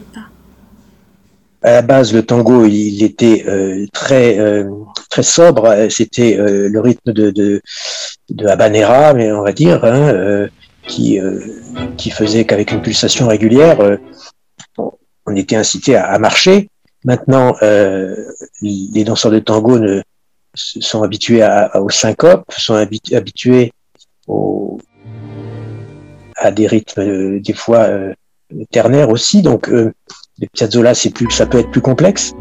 pas à la base, le tango, il était euh, très euh, très sobre. C'était euh, le rythme de, de, de habanera, mais on va dire, hein, qui qui faisait qu'avec une pulsation régulière, on était incité à, marcher. Maintenant, les danseurs de tango ne, sont habitués à, aux syncopes, sont habitués à des rythmes des fois ternaires aussi. Donc les Piazzolla, c'est plus, ça peut être plus complexe.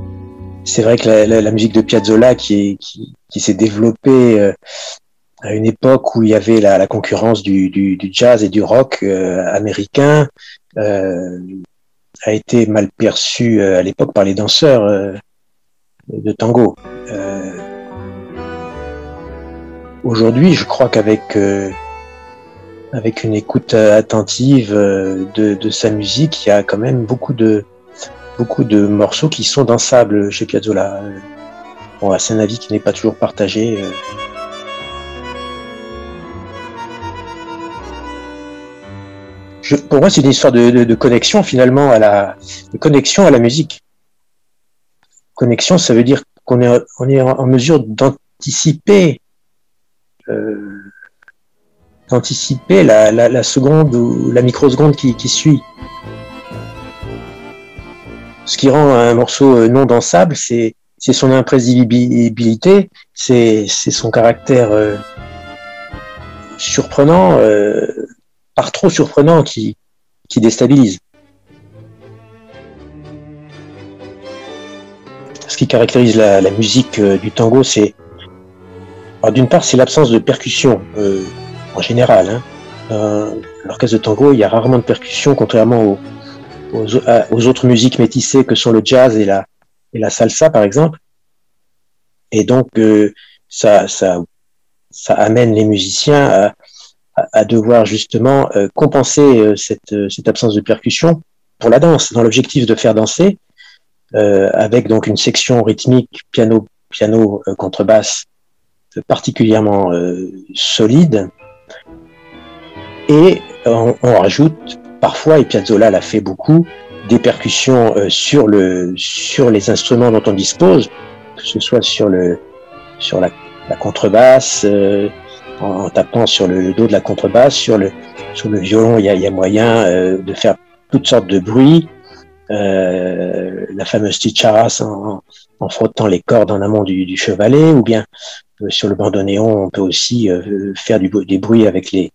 C'est vrai que la, musique de Piazzolla qui, qui, s'est développée euh, à une époque où il y avait la, concurrence du, jazz et du rock euh, américain euh, a été mal perçue à l'époque par les danseurs de tango. Aujourd'hui, je crois qu'avec avec une écoute attentive de, de, sa musique, il y a quand même beaucoup de, beaucoup de morceaux qui sont dansables chez Piazzolla. Bon, c'est un avis qui n'est pas toujours partagé. Euh. Je, pour moi, c'est une histoire de, connexion finalement à la connexion à la musique. Connexion, ça veut dire qu'on est, on est en mesure d'anticiper euh, d'anticiper la, seconde ou la microseconde qui, qui suit ce qui rend un morceau euh, non dansable, c'est son imprévisibilité, c'est son caractère euh, surprenant, euh, par trop surprenant, qui, qui déstabilise. Ce qui caractérise la, musique du tango, c'est d'une part, c'est l'absence de percussion en général. Hein. Dans l'orchestre de tango, il y a rarement de percussion, contrairement au, aux, autres musiques métissées que sont le jazz et la, et la salsa, par exemple. Et donc, euh, ça, ça, ça amène les musiciens à, à, devoir justement euh, compenser euh, cette, cette absence de percussion pour la danse, dans l'objectif de faire danser, avec donc une section rythmique piano, piano contrebasse particulièrement solide. Et on, on rajoute parfois, et Piazzolla l'a fait beaucoup, des percussions euh, sur, le, sur les instruments dont on dispose, que ce soit sur, le, sur la, contrebasse, euh, en, tapant sur le, dos de la contrebasse, sur le, sur le violon, il y a, y a moyen euh, de faire toutes sortes de bruits. la fameuse ticharas en, en, frottant les cordes en amont du, du chevalet, ou bien sur le bandoneon, on peut aussi faire du, des bruits avec les,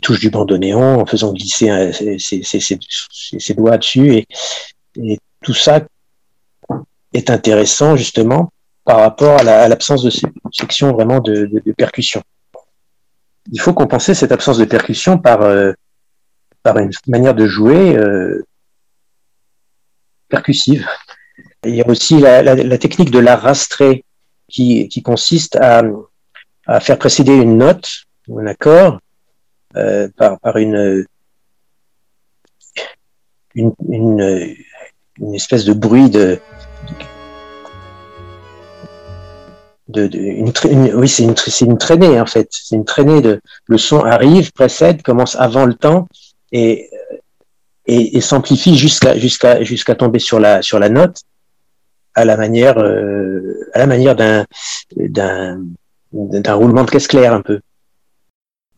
touches du bandoneon en faisant glisser ses, doigts dessus. Et, tout ça est intéressant justement par rapport à l'absence de section vraiment de, percussion. Il faut compenser cette absence de percussion par, euh, par une manière de jouer euh, percussive. Il y a aussi la, technique de la rastrer qui, consiste à, faire précéder une note ou un accord euh, par, une, une, espèce de bruit de, une, oui c'est une, traînée en fait. C'est une traînée de le son arrive précède commence avant le temps et et, et s'amplifie jusqu'à jusqu'à jusqu'à tomber sur la sur la note à la manière euh, à la manière d'un d'un roulement de caisse claire un peu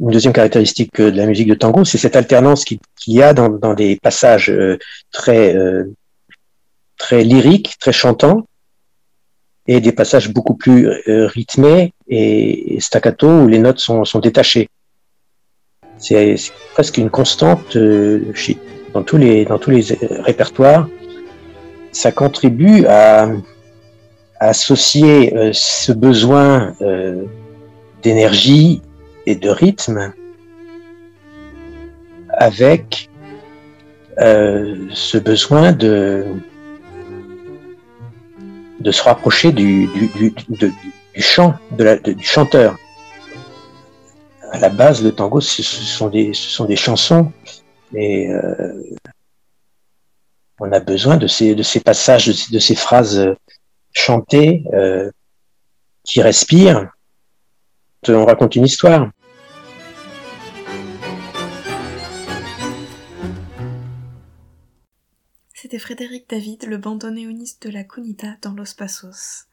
une deuxième caractéristique de la musique de tango, c'est cette alternance qu'il y a dans, des passages euh, très, euh, très lyriques, très chantants, et des passages beaucoup plus euh, rythmés et, staccato où les notes sont, détachées. C'est presque une constante dans, tous les, dans tous les répertoires. Ça contribue à, associer ce besoin d'énergie et de rythme avec euh, ce besoin de, se rapprocher du, du, du, chant, de la, du chanteur. À la base, le tango, ce sont des, ce sont des chansons et euh, on a besoin de ces, de ces passages, de ces, phrases chantées euh, qui respirent on raconte une histoire. C'était Frédéric David, le bandonéoniste de la Cunita dans Los Passos.